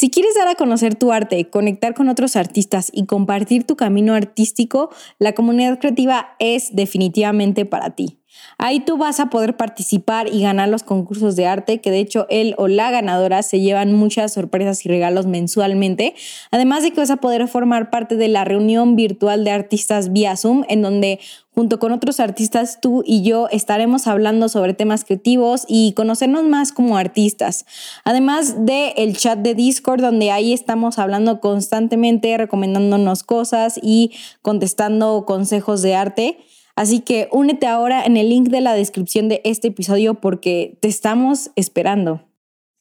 Si quieres dar a conocer tu arte, conectar con otros artistas y compartir tu camino artístico, la comunidad creativa es definitivamente para ti. Ahí tú vas a poder participar y ganar los concursos de arte, que de hecho él o la ganadora se llevan muchas sorpresas y regalos mensualmente. Además de que vas a poder formar parte de la reunión virtual de artistas vía Zoom, en donde junto con otros artistas tú y yo estaremos hablando sobre temas creativos y conocernos más como artistas. Además de el chat de Discord, donde ahí estamos hablando constantemente, recomendándonos cosas y contestando consejos de arte. Así que únete ahora en el link de la descripción de este episodio porque te estamos esperando.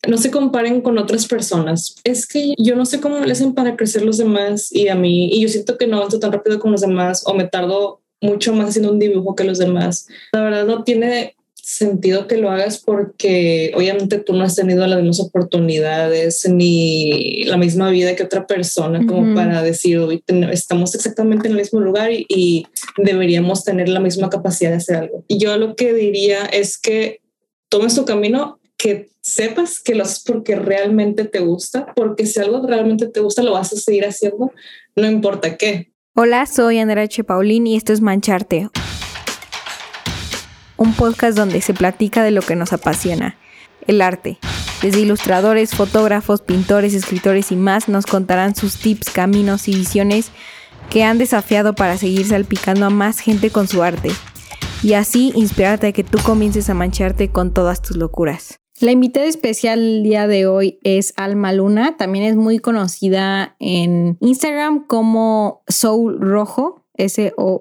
No se comparen con otras personas. Es que yo no sé cómo le hacen para crecer los demás y a mí, y yo siento que no avanzo tan rápido como los demás o me tardo mucho más haciendo un dibujo que los demás. La verdad no tiene sentido que lo hagas porque obviamente tú no has tenido las mismas oportunidades ni la misma vida que otra persona como para decir hoy estamos exactamente en el mismo lugar y, deberíamos tener la misma capacidad de hacer algo. Y yo lo que diría es que tomes tu camino, que sepas que lo haces porque realmente te gusta, porque si algo realmente te gusta lo vas a seguir haciendo, no importa qué. Hola, soy Andrea H. Paulín y esto es Mancharte un podcast donde se platica de lo que nos apasiona, el arte. Desde ilustradores, fotógrafos, pintores, escritores y más nos contarán sus tips, caminos y visiones que han desafiado para seguir salpicando a más gente con su arte y así inspirarte a que tú comiences a mancharte con todas tus locuras. La invitada especial el día de hoy es Alma Luna, también es muy conocida en Instagram como Soul Rojo, S-O-U-L-R-O-H-O.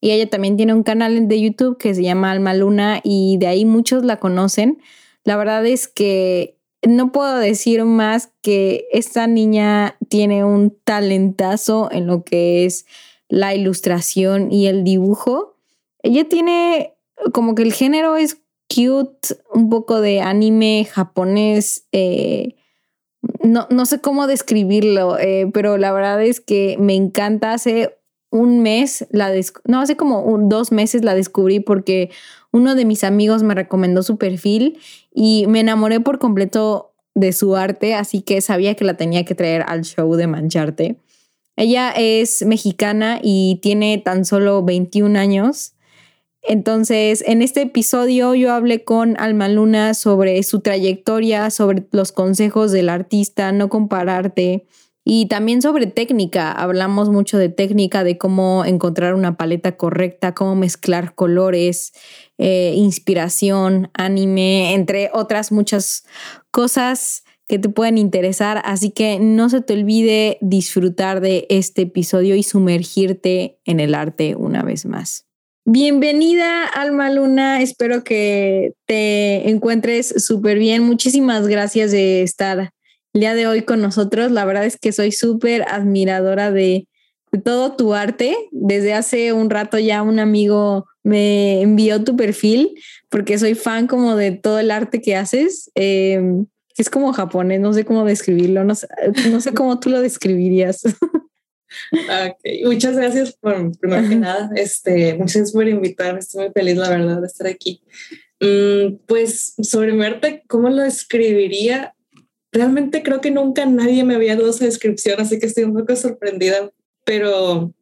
Y ella también tiene un canal de YouTube que se llama Alma Luna y de ahí muchos la conocen. La verdad es que no puedo decir más que esta niña tiene un talentazo en lo que es la ilustración y el dibujo. Ella tiene como que el género es cute, un poco de anime japonés. Eh, no, no, sé cómo describirlo, eh, pero la verdad es que me encanta. Hace un mes, la no, hace como dos meses la descubrí porque uno de mis amigos me recomendó su perfil y me enamoré por completo de su arte, así que sabía que la tenía que traer al show de Mancharte. Ella es mexicana y tiene tan solo 21 años. Entonces, en este episodio yo hablé con Alma Luna sobre su trayectoria, sobre los consejos del artista, no compararte, y también sobre técnica, hablamos mucho de técnica, de cómo encontrar una paleta correcta, cómo mezclar colores, eh, inspiración, anime, entre otras muchas cosas que te pueden interesar. Así que no se te olvide disfrutar de este episodio y sumergirte en el arte una vez más. Bienvenida, Alma Luna. Espero que te encuentres súper bien. Muchísimas gracias de estar el día de hoy con nosotros. La verdad es que soy súper admiradora de, todo tu arte. Desde hace un rato ya un amigo me envió tu perfil porque soy fan como de todo el arte que haces. Em, es como japonés, no sé cómo describirlo, no sé, cómo tú lo describirías. Muchas gracias por, primero que nada, este, muchas gracias por invitarme, estoy muy feliz, la verdad, de estar aquí. Mm, pues sobre mi arte, ¿cómo lo describiría? Realmente creo que nunca nadie me había dado esa descripción, así que estoy un poco sorprendida, pero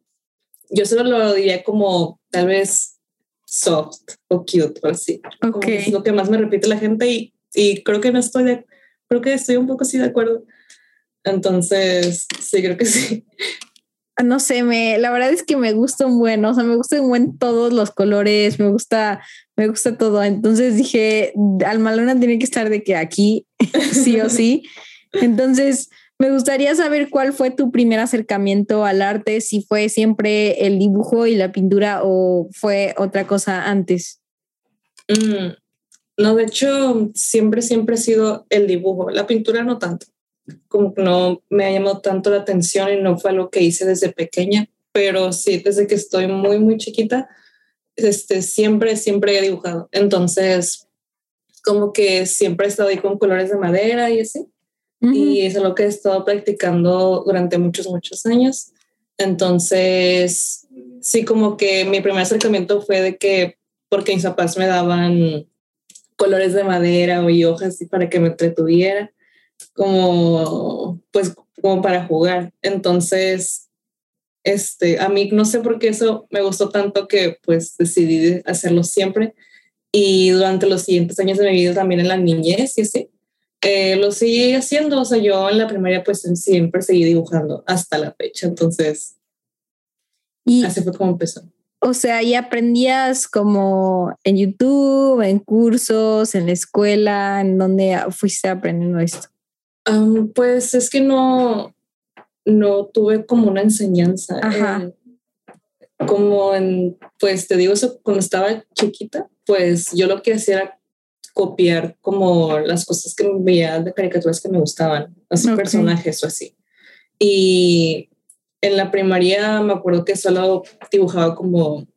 yo solo lo diría como tal vez soft o cute o así. Okay. es lo que más me repite la gente y, y creo que no estoy de, creo que estoy un poco así de acuerdo. Entonces, sí, creo que sí. No sé, me, la verdad es que me gusta un buen, o sea, me gusta un buen todos los colores, me gusta me gusta todo. Entonces dije, Almalona tiene que estar de que aquí, sí o sí. Entonces, me gustaría saber cuál fue tu primer acercamiento al arte, si fue siempre el dibujo y la pintura o fue otra cosa antes. Mm, no, de hecho, siempre, siempre ha sido el dibujo, la pintura no tanto. Como que no me ha llamado tanto la atención y no fue algo que hice desde pequeña, pero sí, desde que estoy muy, muy chiquita, este, siempre, siempre he dibujado. Entonces, como que siempre he estado ahí con colores de madera y así. Y es lo que he estado practicando durante muchos, muchos años. Entonces, sí, como que mi primer acercamiento fue de que, porque mis papás me daban colores de madera o y hojas para que me entretuviera, como pues como para jugar. Entonces, este, a mí no sé por qué eso me gustó tanto que pues decidí hacerlo siempre y durante los siguientes años de mi vida también en la niñez y así. Eh, lo seguí haciendo, o sea, yo en la primaria pues siempre seguí dibujando hasta la fecha, entonces y así fue como empezó. O sea, ¿y aprendías como en YouTube, en cursos, en la escuela, en donde fuiste aprendiendo esto? Pues es que no, no tuve como una enseñanza. como en, pues te digo eso, cuando estaba chiquita, pues yo lo que hacía era copiar como las cosas que veía de caricaturas que me gustaban, así personajes o así. Y en la primaria me acuerdo que solo dibujaba como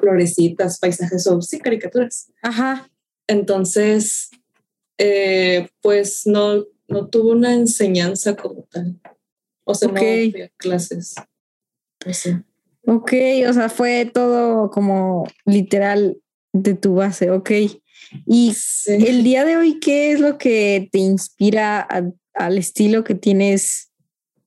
florecitas, paisajes o sí, caricaturas. Ajá. Entonces, eh, pues no, no tuve una enseñanza como tal. O sea, no había clases. Ok, o sea, fue todo como literal de tu base, ok. Y el día de hoy, ¿qué es lo que te inspira al estilo que tienes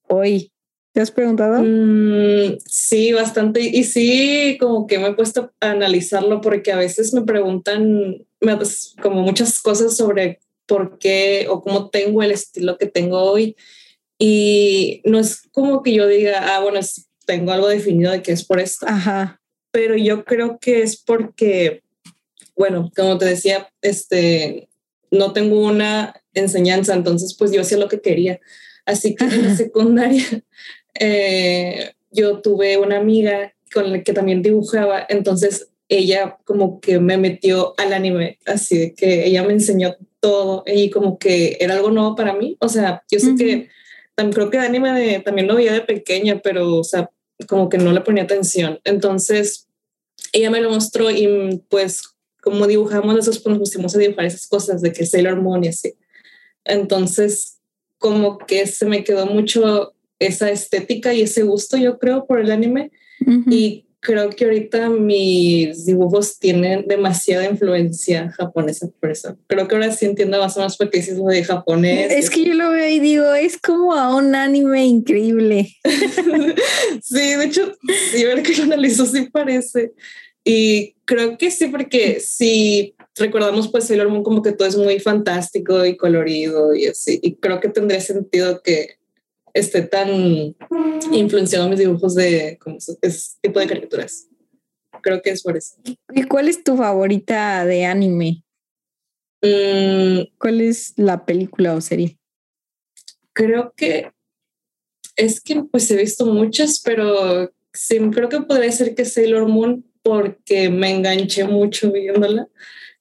hoy? ¿Te has preguntado? Mm, sí, bastante. Y sí, como que me he puesto a analizarlo porque a veces me preguntan como muchas cosas sobre por qué o cómo tengo el estilo que tengo hoy. Y no es como que yo diga, ah, bueno, tengo algo definido de que es por esto. Ajá. Pero yo creo que es porque, bueno, como te decía, este, no tengo una enseñanza, entonces pues yo hacía lo que quería. Así que en la secundaria eh, yo tuve una amiga con la que también dibujaba, entonces ella como que me metió al anime, así de que ella me enseñó todo y como que era algo nuevo para mí. O sea, yo sé que también creo que anime de, también lo veía de pequeña, pero o sea, como que no le ponía atención. Entonces, ella me lo mostró y pues como dibujamos esos, pues nos pusimos a dibujar esas cosas de que Sailor Moon y así. Entonces, como que se me quedó mucho esa estética y ese gusto, yo creo, por el anime. Y creo que ahorita mis dibujos tienen demasiada influencia japonesa por eso. Creo que ahora sí entiendo más o menos por qué dices lo de japonés. Es que yo lo veo y digo, es como a un anime increíble. sí, de hecho, sí, ver que lo analizo sí parece. Y creo que sí, porque si recordamos pues Sailor Moon como que todo es muy fantástico y colorido y así. Y creo que tendría sentido que esté tan influenciado mis dibujos de como ese tipo de caricaturas. Creo que es por eso. ¿Y cuál es tu favorita de anime? Mm. ¿Cuál es la película o serie? Creo que es que pues he visto muchas, pero sí, creo que podría ser que Sailor Moon porque me enganché mucho viéndola.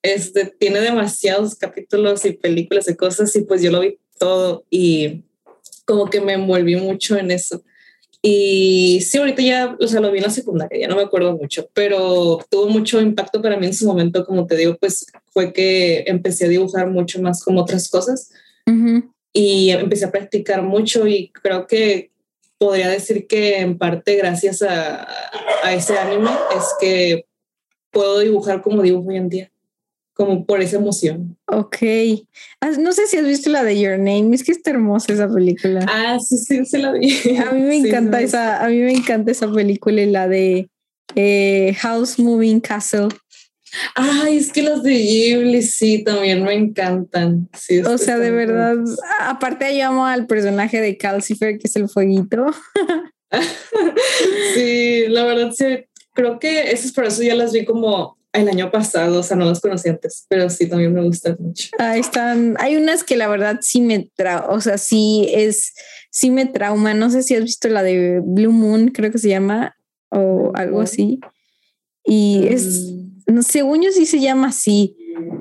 Este, tiene demasiados capítulos y películas y cosas y pues yo lo vi todo y como que me envolví mucho en eso. Y sí, ahorita ya, o sea, lo vi en la secundaria, ya no me acuerdo mucho, pero tuvo mucho impacto para mí en su momento, como te digo, pues fue que empecé a dibujar mucho más como otras cosas. Y empecé a practicar mucho y creo que podría decir que en parte gracias a, a ese anime es que puedo dibujar como dibujo hoy en día como por esa emoción. Ok. Ah, no sé si has visto la de Your Name, es que está hermosa esa película. Ah, sí, sí, sí la vi. A mí me encanta esa, a mí me encanta esa película y la de eh, House Moving Castle. Ay, es que las de Ghibli sí también me encantan. Sí, o sea, de verdad, aparte yo amo al personaje de Calcifer, que es el fueguito. sí, la verdad sí, creo que eso es por eso ya las vi como el año pasado, o sea, no los conocí antes, pero sí también me gustan mucho. Ahí están, hay unas que la verdad sí me tra, o sea, sí es, sí me trauma. No sé si has visto la de Blue Moon, creo que se llama, o algo así. Y es, mm. no, según yo sí se llama así.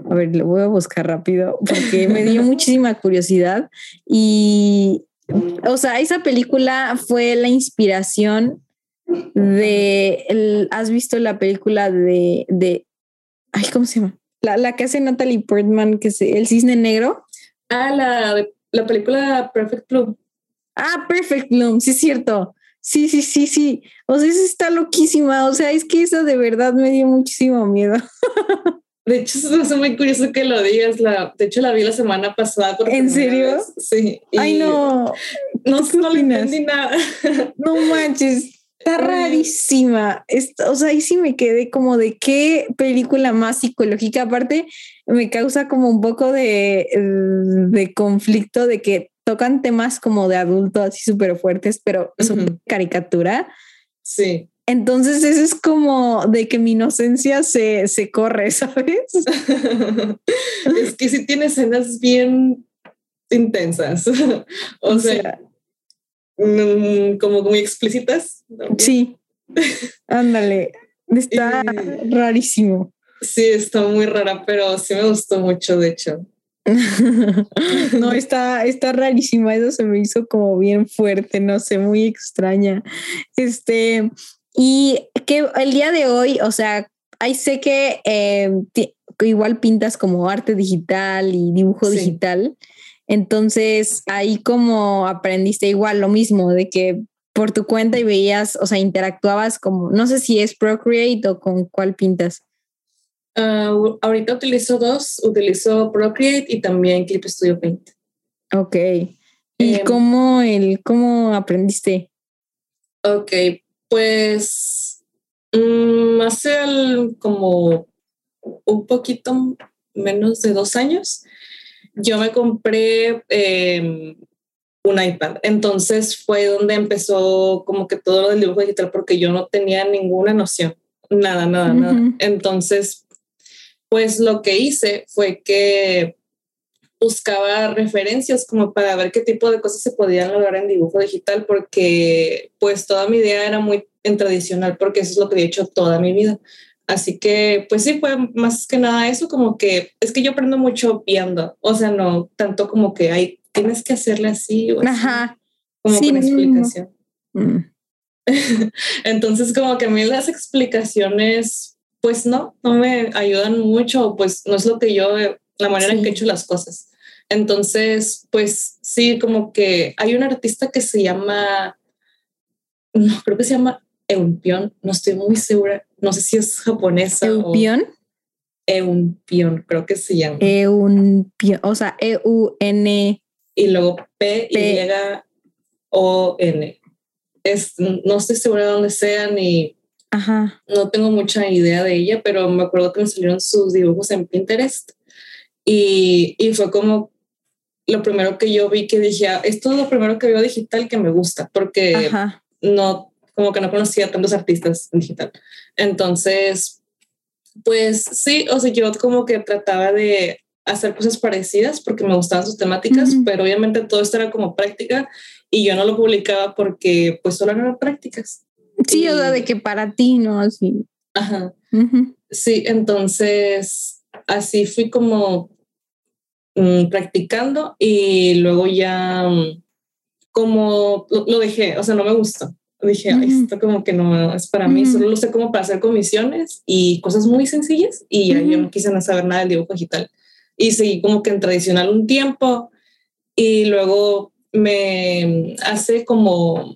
A ver, lo voy a buscar rápido porque me dio muchísima curiosidad. Y, o sea, esa película fue la inspiración de, el, ¿has visto la película de, de, ay, ¿cómo se llama? La, la que hace Natalie Portman, que es El Cisne Negro. Ah, la, la película Perfect Bloom. Ah, Perfect Bloom, sí es cierto. Sí, sí, sí, sí. O sea, esa está loquísima. O sea, es que esa de verdad me dio muchísimo miedo. De hecho, es muy curioso que lo digas. La, de hecho, la vi la semana pasada. ¿En serio? Sí. Ay, no. No, no le entendí nada. No manches. Está rarísima. o sea, ahí sí me quedé como de qué película más psicológica. Aparte, me causa como un poco de, de conflicto de que tocan temas como de adulto así súper fuertes, pero son caricatura. Sí. Entonces eso es como de que mi inocencia se, se corre, ¿sabes? es que sí tiene escenas bien intensas. o, sea, como muy explícitas. Sí. Ándale. Está rarísimo. Sí, está muy rara, pero sí me gustó mucho, de hecho. no, está, está rarísima. Eso se me hizo como bien fuerte, no sé, muy extraña. Este, y que el día de hoy, o sea, ahí sé que eh, igual pintas como arte digital y dibujo digital. Entonces, ahí como aprendiste igual lo mismo, de que por tu cuenta y veías, o sea, interactuabas como, no sé si es Procreate o con cuál pintas. Ah, ahorita utilizo dos, utilizo Procreate y también Clip Studio Paint. Ok. ¿Y em, cómo, el, cómo aprendiste? Ok, pues mm, hace como un poquito menos de dos años, yo me compré em, un iPad. Entonces fue donde empezó como que todo lo del dibujo digital porque yo no tenía ninguna noción, nada, nada, nada. Entonces, pues lo que hice fue que buscaba referencias como para ver qué tipo de cosas se podían lograr en dibujo digital, porque pues toda mi idea era muy en tradicional, porque eso es lo que he hecho toda mi vida. Así que, pues sí, fue más que nada eso, como que es que yo aprendo mucho viendo, o sea, no tanto como que hay, tienes que hacerle así, o Ajá. como con explicación. Mm. Entonces, como que a mí las explicaciones, pues no, no me ayudan mucho, pues no es lo que yo, la manera en que he hecho las cosas. Entonces, pues sí, como que hay un artista que se llama, no, creo que se llama Eunpion, no estoy muy segura, no sé si es japonesa. ¿Eunpion? Eunpion, creo que se llama. Eunpion, o sea, E-U-N. Y luego P-Y-O-N. Es, no estoy segura de dónde sea ni Ajá. no tengo mucha idea de ella, pero me acuerdo que me salieron sus dibujos en Pinterest y, y fue como lo primero que yo vi que dije, ah, esto es lo primero que veo digital que me gusta, porque no, como que no conocía tantos artistas en digital. Entonces, pues sí, o sea, yo como que trataba de hacer cosas parecidas porque me gustaban sus temáticas, pero obviamente todo esto era como práctica y yo no lo publicaba porque pues solo eran prácticas. Sí, o sea, de que para ti, ¿no? Así. Ajá. Sí, entonces así fui como mm, practicando y luego ya mm, como lo, dejé, o sea, no me gustó. Dije, esto como que no es para mí, solo lo sé como para hacer comisiones y cosas muy sencillas y ya yo no quise no saber nada del dibujo digital. Y seguí como que en tradicional un tiempo y luego me hace como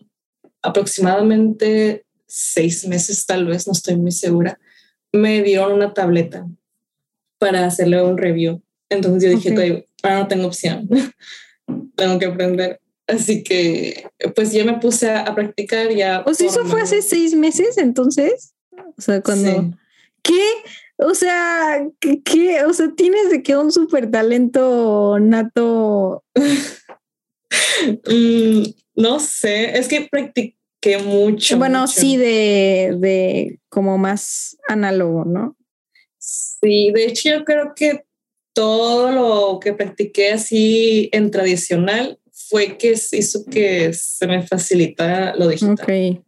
aproximadamente seis meses tal vez, no estoy muy segura, me dieron una tableta para hacerle un review. Entonces yo dije, ahora no tengo opción, tengo que aprender. Así que pues ya me puse a, practicar ya. O sea, eso fue hace seis meses entonces. O sea, cuando... ¿Qué? O sea, ¿qué? O sea, tienes de que un súper talento nato. Mm, no sé, es que practiqué mucho. Bueno, sí, de, de como más análogo, ¿no? Sí, de hecho yo creo que todo lo que practiqué así en tradicional fue que hizo que se me facilitara lo digital.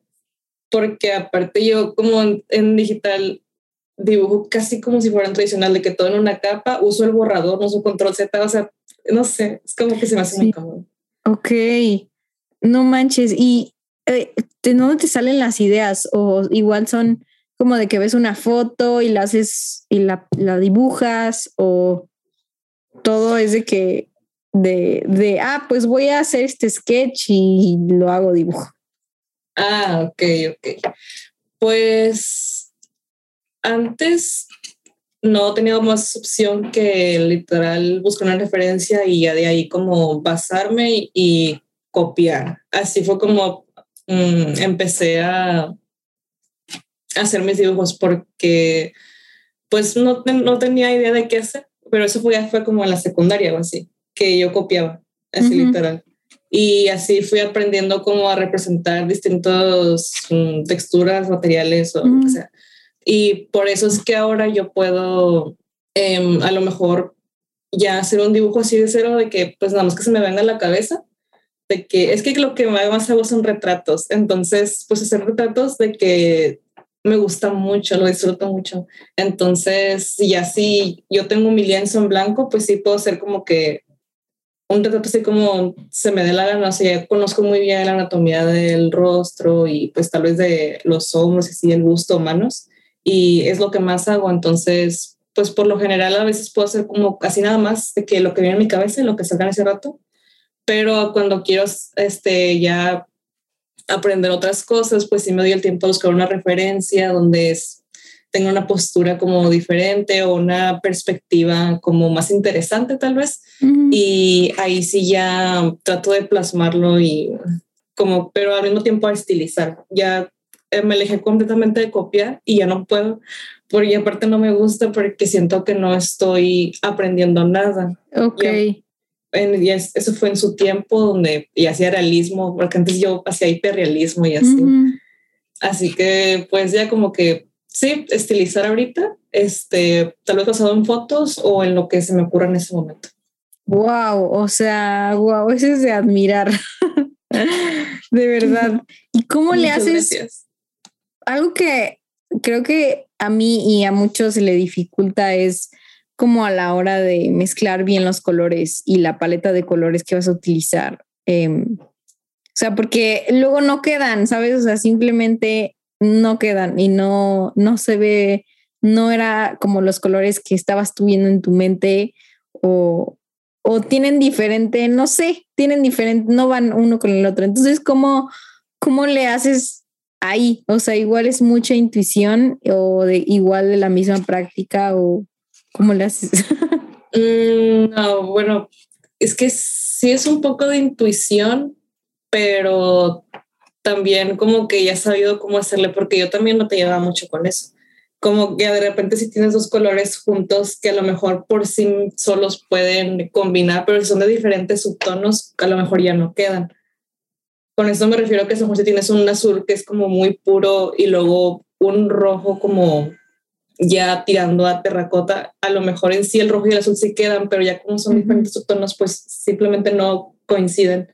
Porque aparte yo como en, digital dibujo casi como si fuera en tradicional, de que todo en una capa, uso el borrador, no uso control Z, o sea, no sé, es como que se me hace muy cómodo. Ok, no manches. ¿Y eh, de dónde te salen las ideas? ¿O igual son como de que ves una foto y la haces y la, dibujas o todo es de que de, de, ah, pues voy a hacer este sketch y lo hago dibujo. Ah, ok, ok. Pues antes no tenido más opción que literal buscar una referencia y ya de ahí como basarme y, copiar. Así fue como mm, empecé a, hacer mis dibujos porque pues no, no tenía idea de qué hacer, pero eso fue, fue como en la secundaria o así, que yo copiaba, así literal. Y así fui aprendiendo cómo a representar distintas mm, texturas, materiales o lo que sea. Y por eso es que ahora yo puedo em, a lo mejor ya hacer un dibujo así de cero de que pues nada más que se me venga a la cabeza de que es que lo que más hago son retratos. Entonces, pues hacer retratos de que me gusta mucho, lo disfruto mucho. Entonces, y así yo tengo mi lienzo en blanco, pues sí puedo hacer como que un retrato así como se me dé la gana, o sea, conozco muy bien la anatomía del rostro y pues tal vez de los hombros y así el busto, manos, y es lo que más hago, entonces, pues por lo general a veces puedo hacer como casi nada más de que lo que viene en mi cabeza lo que salga en ese rato, pero cuando quiero este, ya aprender otras cosas, pues sí me doy el tiempo de buscar una referencia donde es, tenga una postura como diferente o una perspectiva como más interesante tal vez. Y ahí sí ya trato de plasmarlo y como, pero al mismo tiempo a estilizar. Ya eh, me alejé completamente de copiar y ya no puedo, porque aparte no me gusta porque siento que no estoy aprendiendo nada. Ok en, y eso fue en su tiempo donde y hacía realismo, porque antes yo hacía hiperrealismo y así. Así que pues ya como que sí, estilizar ahorita, este, tal vez basado en fotos o en lo que se me ocurra en ese momento. Wow, o sea, wow, eso es de admirar. de verdad. ¿Y cómo le haces? Algo que creo que a mí y a muchos se le dificulta es como a la hora de mezclar bien los colores y la paleta de colores que vas a utilizar. Em, o sea, porque luego no quedan, ¿sabes? O sea, simplemente no quedan y no, no se ve, no era como los colores que estabas tú viendo en tu mente o, o tienen diferente, no sé, tienen diferente, no van uno con el otro. Entonces, ¿cómo, cómo le haces ahí? O sea, igual es mucha intuición o de igual de la misma práctica o ¿Cómo le haces? Mm, no, bueno, es que sí es un poco de intuición, pero también como que ya he sabido cómo hacerle, porque yo también no te llevaba mucho con eso. Como que de repente si tienes dos colores juntos que a lo mejor por sí solos pueden combinar, pero si son de diferentes subtonos, a lo mejor ya no quedan. Con eso me refiero a que a lo mejor si tienes un azul que es como muy puro y luego un rojo como ya tirando a terracota, a lo mejor en sí el rojo y el azul sí quedan, pero ya como son diferentes subtonos, pues simplemente no coinciden.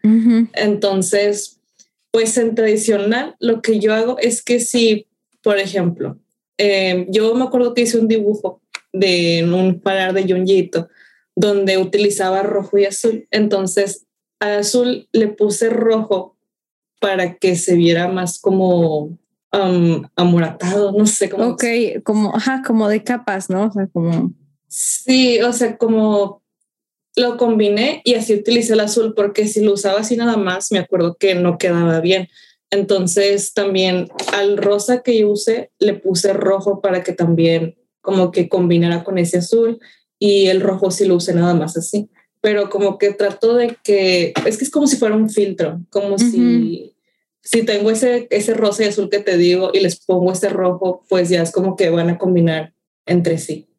Entonces, pues en tradicional lo que yo hago es que si, por ejemplo, em, yo me acuerdo que hice un dibujo de un parar de Junjito donde utilizaba rojo y azul. Entonces, al azul le puse rojo para que se viera más como amoratado, no sé cómo. Ok, como, ajá, como de capas, ¿no? O sea, como. Sí, o sea, como lo combiné y así utilicé el azul porque si lo usaba así nada más, me acuerdo que no quedaba bien. Entonces también al rosa que yo usé le puse rojo para que también como que combinara con ese azul y el rojo sí lo usé nada más así. Pero como que trato de que, es que es como si fuera un filtro, como si si tengo ese, ese rosa y azul que te digo y les pongo ese rojo, pues ya es como que van a combinar entre sí.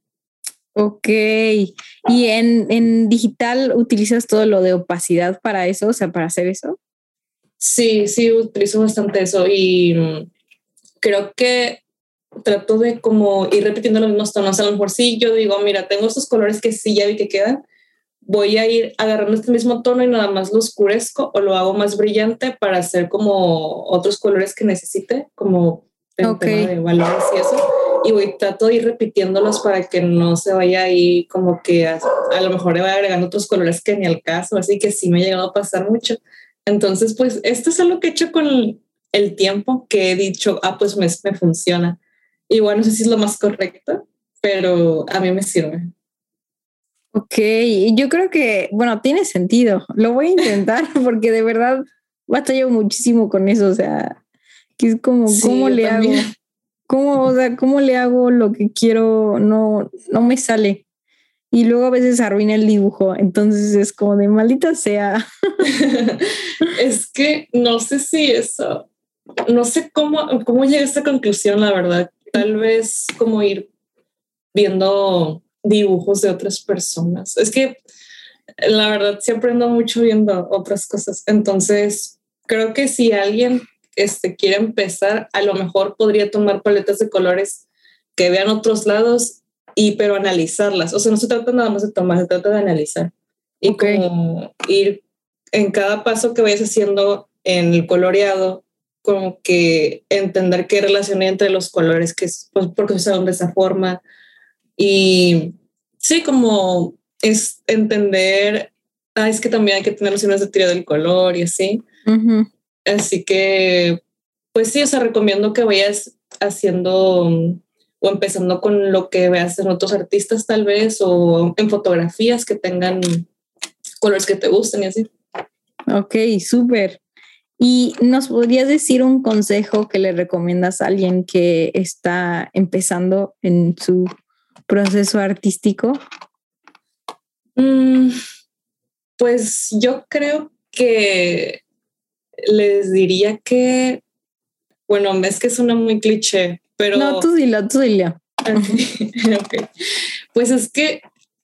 Ok. ¿Y en, en digital utilizas todo lo de opacidad para eso, o sea, para hacer eso? Sí, sí, utilizo bastante eso y mm, creo que trato de como ir repitiendo los mismos tonos. A lo mejor sí, yo digo, mira, tengo estos colores que sí ya vi que quedan, voy a ir agarrando este mismo tono y nada más lo oscurezco o lo hago más brillante para hacer como otros colores que necesite, como el tema de valores y eso. Y voy, trato de ir repitiéndolos para que no se vaya ahí como que a, lo mejor le voy agregando otros colores que ni al caso, así que sí me ha llegado a pasar mucho. Entonces, pues esto es algo que he hecho con el tiempo que he dicho, ah, pues me, me funciona. Igual no sé si es lo más correcto, pero a mí me sirve. Ok, yo creo que, bueno, tiene sentido. Lo voy a intentar porque de verdad batallo muchísimo con eso. O sea, que es como, ¿cómo le hago? ¿Cómo, o sea, cómo le hago lo que quiero? No, no me sale. Y luego a veces arruina el dibujo. Entonces es como de maldita sea. es que no sé si eso, no sé cómo, cómo llegué a esta conclusión, la verdad. Tal vez como ir viendo dibujos de otras personas. Es que la verdad sí aprendo mucho viendo otras cosas. Entonces, creo que si alguien este, quiere empezar, a lo mejor podría tomar paletas de colores que vean otros lados y pero analizarlas. O sea, no se trata nada más de tomar, se trata de analizar. Y como ir en cada paso que vayas haciendo en el coloreado, como que entender qué relación hay entre los colores, que es, pues, porque se usaron de esa forma. Y sí, como es entender, ah, es que también hay que tener nociones de teoría del color y así. Así que, pues sí, o sea, recomiendo que vayas haciendo o empezando con lo que veas en otros artistas tal vez o en fotografías que tengan colores que te gusten y así. Ok, súper. ¿Y nos podrías decir un consejo que le recomiendas a alguien que está empezando en su proceso artístico? Mm, pues yo creo que les diría que, bueno, es que suena muy cliché, pero... No, tú dilo, tú dilo. Pues es que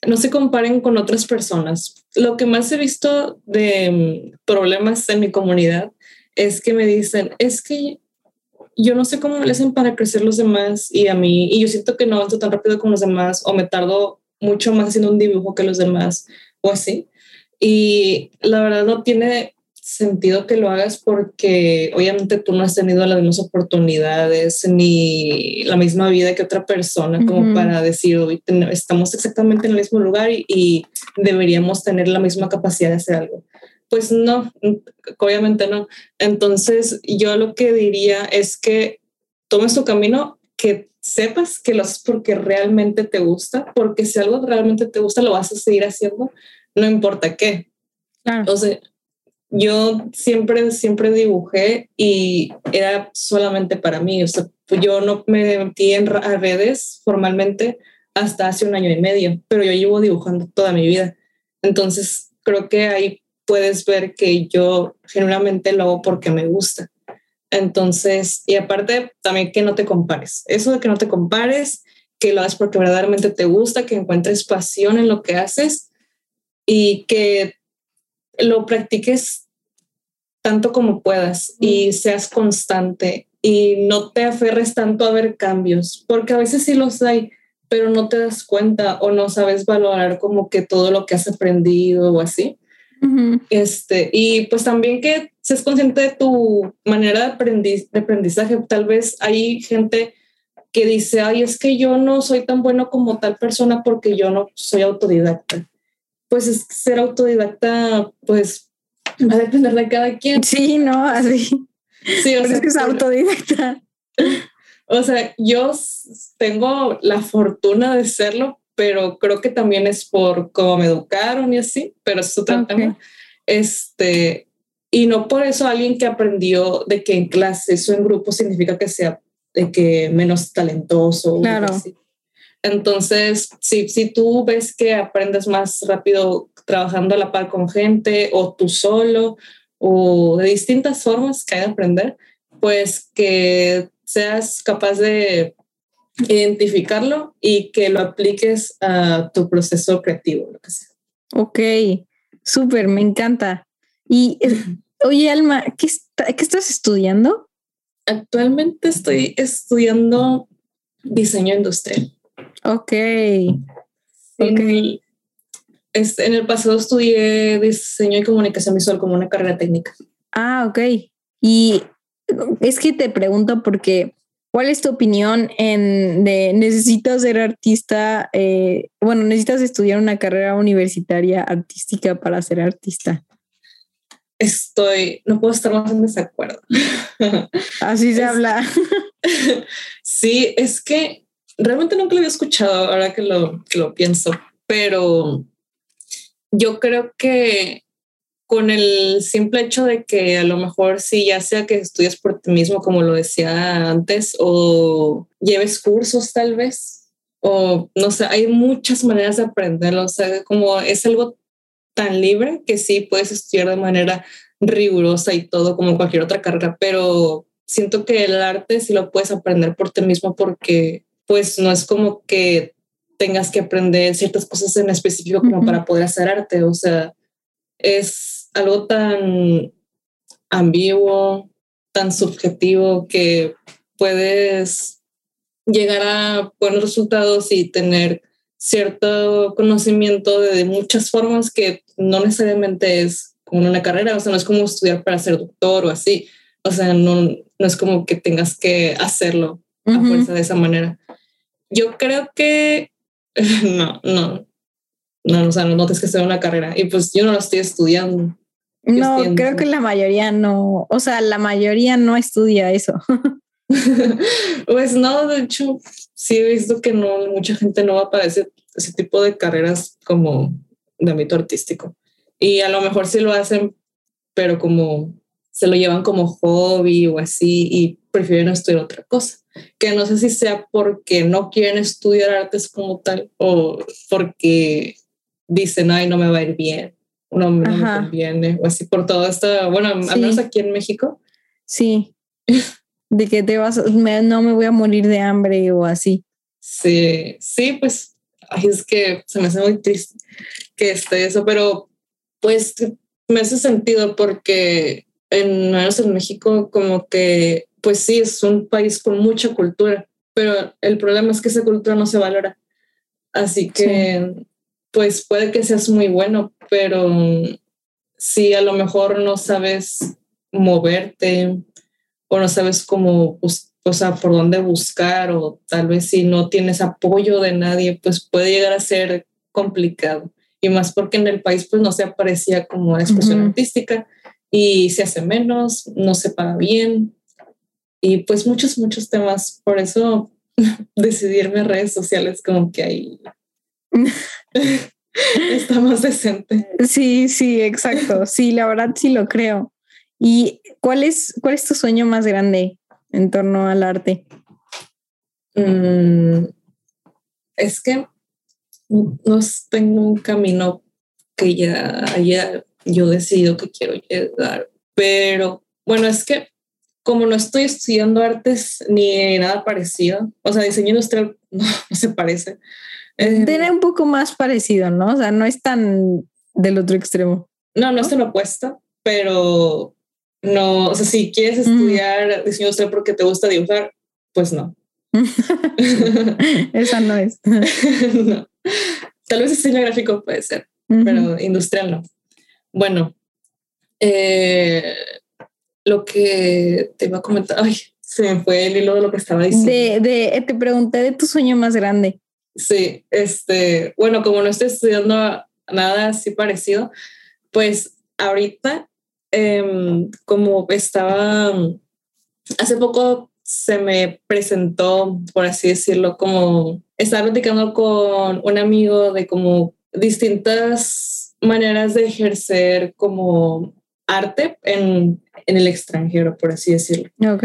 no se comparen con otras personas. Lo que más he visto de mm, problemas en mi comunidad es que me dicen, es que yo no sé cómo le hacen para crecer los demás y a mí, y yo siento que no avanzo tan rápido como los demás o me tardo mucho más haciendo un dibujo que los demás o así. Y la verdad no tiene sentido que lo hagas porque obviamente tú no has tenido las mismas oportunidades ni la misma vida que otra persona como para decir hoy estamos exactamente en el mismo lugar y, deberíamos tener la misma capacidad de hacer algo. Pues no, obviamente no. Entonces yo lo que diría es que tomes tu camino, que sepas que lo haces porque realmente te gusta, porque si algo realmente te gusta lo vas a seguir haciendo, no importa qué. Entonces, yo siempre, siempre dibujé y era solamente para mí. Yo no me metí en redes formalmente hasta hace un año y medio, pero yo llevo dibujando toda mi vida. Entonces, creo que ahí puedes ver que yo genuinamente lo hago porque me gusta. Entonces, y aparte también que no te compares. Eso de que no te compares, que lo hagas porque verdaderamente te gusta, que encuentres pasión en lo que haces y que lo practiques tanto como puedas y seas constante y no te aferres tanto a ver cambios, porque a veces sí los hay, pero no te das cuenta o no sabes valorar como que todo lo que has aprendido o así. este, y pues también que seas consciente de tu manera de, de aprendizaje. Tal vez hay gente que dice, ay, es que yo no soy tan bueno como tal persona porque yo no soy autodidacta pues es ser autodidacta, pues va a depender de cada quien. Sí, no, así. Sí, o sea, es que es autodidacta. O sea, yo tengo la fortuna de serlo, pero creo que también es por cómo me educaron y así, pero es otro tema. Este, y no por eso alguien que aprendió de que en clase o en grupo significa que sea de que menos talentoso. Claro. Entonces, si, si tú ves que aprendes más rápido trabajando a la par con gente o tú solo o de distintas formas que hay de aprender, pues que seas capaz de identificarlo y que lo apliques a tu proceso creativo, lo que sea. Ok, súper, me encanta. Y oye, Alma, ¿qué, ¿qué estás estudiando? Actualmente estoy estudiando diseño industrial. Ok. En, en el pasado estudié diseño y comunicación visual como una carrera técnica. Ah, ok. Y es que te pregunto porque, ¿cuál es tu opinión en de necesitas ser artista? Eh, bueno, necesitas estudiar una carrera universitaria artística para ser artista. Estoy, no puedo estar más en desacuerdo. Así se habla. sí, es que realmente nunca lo había escuchado ahora que lo, que lo pienso, pero yo creo que con el simple hecho de que a lo mejor sí, ya sea que estudies por ti mismo, como lo decía antes, o lleves cursos tal vez, o no sé, hay muchas maneras de aprenderlo, o sea, como es algo tan libre que sí puedes estudiar de manera rigurosa y todo como cualquier otra carrera, pero siento que el arte sí lo puedes aprender por ti mismo porque pues no es como que tengas que aprender ciertas cosas en específico como para poder hacer arte, o sea, es algo tan ambiguo, tan subjetivo que puedes llegar a buenos resultados y tener cierto conocimiento de muchas formas que no necesariamente es como una carrera, o sea, no es como estudiar para ser doctor o así, o sea, no, no es como que tengas que hacerlo a fuerza de esa manera. Yo creo que no, no, no, o sea, no tienes que hacer una carrera y pues yo no lo estoy estudiando. No, creo que la mayoría no, o sea, la mayoría no estudia eso. pues no, de hecho, sí he visto que no, mucha gente no va para ese, ese tipo de carreras como de ámbito artístico. Y a lo mejor sí lo hacen, pero como se lo llevan como hobby o así y prefieren estudiar otra cosa. Que no sé si sea porque no quieren estudiar artes como tal o porque dicen, ay, no me va a ir bien, no, no me conviene, o así por todo esto, bueno, al menos aquí en México. Sí. de que te vas, no me voy a morir de hambre o así. Sí, sí, pues es que se me hace muy triste que esté eso, pero pues me hace sentido porque en, en México como que, pues sí, es un país con mucha cultura, pero el problema es que esa cultura no se valora. Así que, pues puede que seas muy bueno, pero si a lo mejor no sabes moverte o no sabes cómo, o sea, por dónde buscar o tal vez si no tienes apoyo de nadie, pues puede llegar a ser complicado. Y más porque en el país pues no se aparecía como expresión artística y se hace menos, no se paga bien y pues muchos, muchos temas. Por eso decidirme a redes sociales como que ahí está más decente. Sí, sí, exacto. Sí, la verdad sí lo creo. ¿Y cuál es, cuál es tu sueño más grande en torno al arte? Mm, es que no tengo un camino que ya haya yo decidido que quiero llegar, pero bueno, es que como no estoy estudiando artes ni nada parecido, o sea, diseño industrial no, se parece. Eh, Tiene un poco más parecido, ¿no? O sea, no es tan del otro extremo. No, no, no es tan opuesta, pero no, o sea, si quieres estudiar diseño industrial porque te gusta dibujar, pues no. Esa no es. Tal vez diseño gráfico puede ser, pero industrial no. Bueno, eh, lo que te iba a comentar, ay, se me fue el hilo de lo que estaba diciendo. De, de, eh, te pregunté de tu sueño más grande. Sí, este, bueno, como no estoy estudiando nada así parecido, pues ahorita Em, como estaba, hace poco se me presentó, por así decirlo, como estaba platicando con un amigo de como distintas maneras de ejercer como arte en, en el extranjero, por así decirlo. Ok.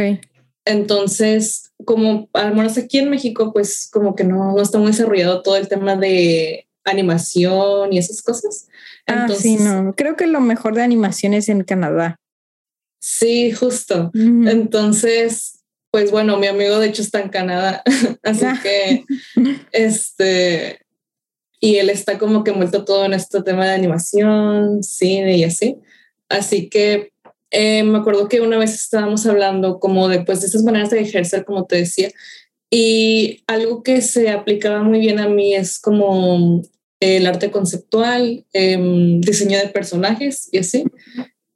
Entonces, como al menos aquí en México, pues como que no, no está muy desarrollado todo el tema de animación y esas cosas. ah, sí, no. Creo que lo mejor de animación es en Canadá. Sí, justo. Entonces, pues bueno, mi amigo de hecho está en Canadá, así ah. que este, y él está como que muerto todo en este tema de animación, cine y así. Así que eh, me acuerdo que una vez estábamos hablando como de, pues, de esas maneras de ejercer, como te decía, y algo que se aplicaba muy bien a mí es como el arte conceptual, em, diseño de personajes y así.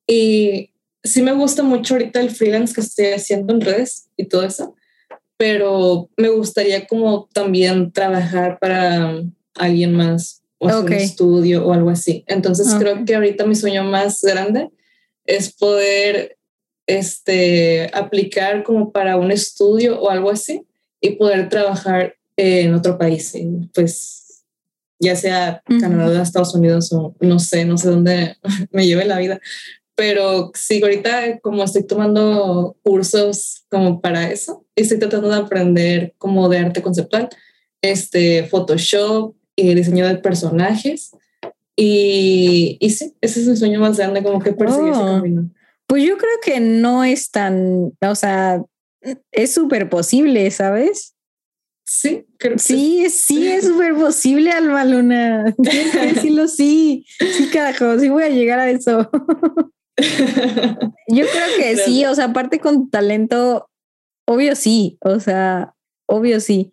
Y sí me gusta mucho ahorita el freelance que estoy haciendo en redes y todo eso, pero me gustaría como también trabajar para alguien más o hacer un estudio o algo así. Entonces creo que ahorita mi sueño más grande es poder este, aplicar como para un estudio o algo así y poder trabajar en otro país. pues ya sea Canadá, Estados Unidos o no sé, no sé dónde me lleve la vida. Pero sí, ahorita como estoy tomando cursos como para eso, estoy tratando de aprender como de arte conceptual, este, Photoshop y diseño de personajes. Y, y sí, ese es mi sueño más grande, como que perseguir ese oh. camino. Pues yo creo que no es tan, o sea, es súper posible, ¿sabes? Sí, creo sí, sí, es súper posible, Alma Luna. Tienes que decirlo sí. Sí, carajo, sí voy a llegar a eso. Yo creo que sí, o sea, aparte con talento, obvio sí, o sea, obvio sí.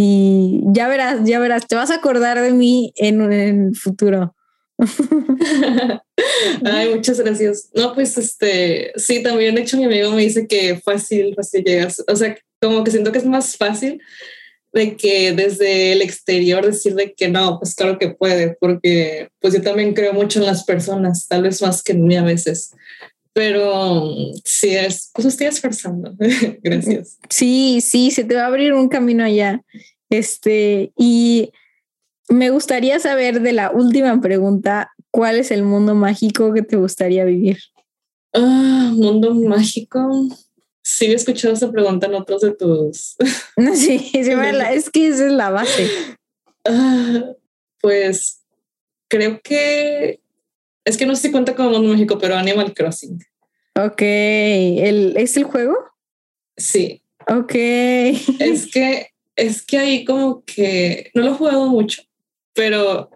Y ya verás, ya verás, te vas a acordar de mí en, el futuro. Ay, muchas gracias. No, pues este, sí, también de hecho mi amigo me dice que fácil, fácil llegas. O sea, como que siento que es más fácil de que desde el exterior decir de que no, pues claro que puede, porque pues yo también creo mucho en las personas, tal vez más que en mí a veces. Pero sí, es, pues estoy esforzando. Gracias. Sí, sí, se te va a abrir un camino allá. Este, y me gustaría saber de la última pregunta, ¿cuál es el mundo mágico que te gustaría vivir? Ah, mundo mágico. Sí, he escuchado esa pregunta en otros de tus. Sí, sí es que esa es la base. Ah, pues creo que es que no sé si cuenta como Mundo México, pero Animal Crossing. Ok, ¿El, ¿es el juego? Sí. Ok. Es que es que ahí como que no lo he jugado mucho, pero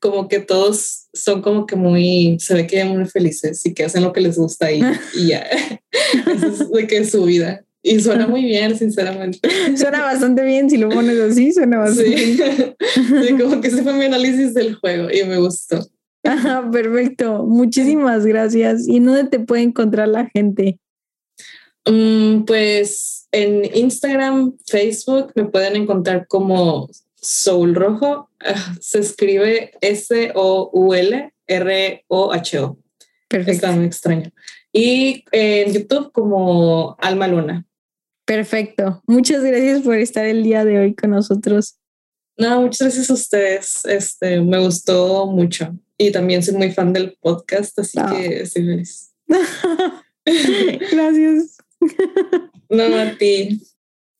como que todos son como que muy, se ve que muy felices y que hacen lo que les gusta y, y ya. Eso es de que es su vida. Y suena muy bien, sinceramente. Suena bastante bien, si lo pones así, suena bastante sí. bien. Sí, como que ese fue mi análisis del juego y me gustó. Ajá, perfecto. Muchísimas gracias. ¿Y dónde te puede encontrar la gente? Mm, pues en Instagram, Facebook me pueden encontrar como Soul Rojo ah, se escribe S-O-U-L-R-O-H-O. Perfecto. Está muy extraño. Y en YouTube como Alma Luna. Perfecto. Muchas gracias por estar el día de hoy con nosotros. No, muchas gracias a ustedes. Este, me gustó mucho. Y también soy muy fan del podcast, así ah. que estoy feliz. gracias. no, a ti.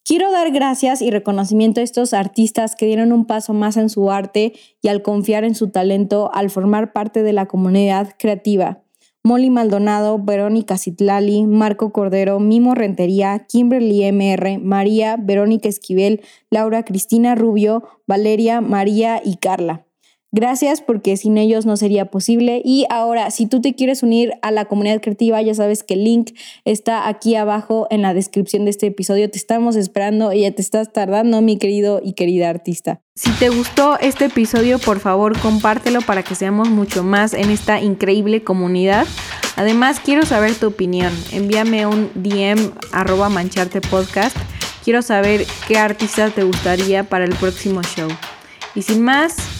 Quiero dar gracias y reconocimiento a estos artistas que dieron un paso más en su arte y al confiar en su talento al formar parte de la comunidad creativa. Molly Maldonado, Verónica Citlali, Marco Cordero, Mimo Rentería, Kimberly MR, María, Verónica Esquivel, Laura Cristina Rubio, Valeria, María y Carla. Gracias porque sin ellos no sería posible. Y ahora, si tú te quieres unir a la comunidad creativa, ya sabes que el link está aquí abajo en la descripción de este episodio. Te estamos esperando y ya te estás tardando, mi querido y querida artista. Si te gustó este episodio, por favor, compártelo para que seamos mucho más en esta increíble comunidad. Además, quiero saber tu opinión. Envíame un DM arroba mancharte podcast. Quiero saber qué artista te gustaría para el próximo show. Y sin más,